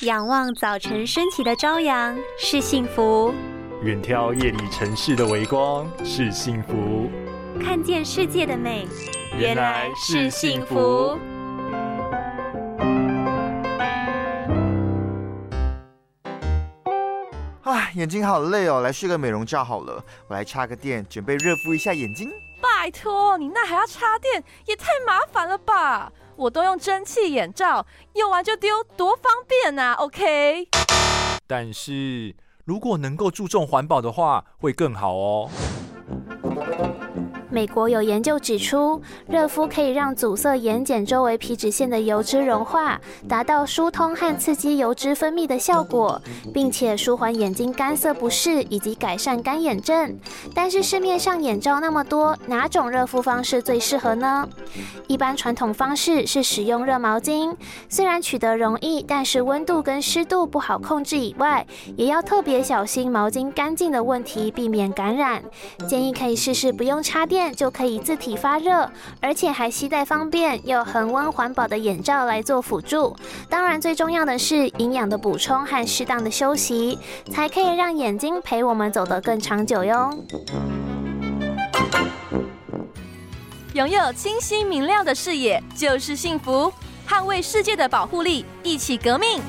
仰望早晨升起的朝阳是幸福，远眺夜里城市的微光是幸福，看见世界的美原来是幸福。啊，眼睛好累哦，来睡个美容觉好了。我来插个电，准备热敷一下眼睛。拜托，你那还要插电，也太麻烦了吧！我都用蒸汽眼罩，用完就丢，多方便啊！OK。但是如果能够注重环保的话，会更好哦。美国有研究指出，热敷可以让阻塞眼睑周围皮脂腺的油脂融化，达到疏通和刺激油脂分泌的效果，并且舒缓眼睛干涩不适以及改善干眼症。但是市面上眼罩那么多，哪种热敷方式最适合呢？一般传统方式是使用热毛巾，虽然取得容易，但是温度跟湿度不好控制以外，也要特别小心毛巾干净的问题，避免感染。建议可以试试不用插电。就可以自体发热，而且还携带方便又恒温环保的眼罩来做辅助。当然，最重要的是营养的补充和适当的休息，才可以让眼睛陪我们走得更长久哟。拥有清晰明亮的视野就是幸福，捍卫世界的保护力，一起革命。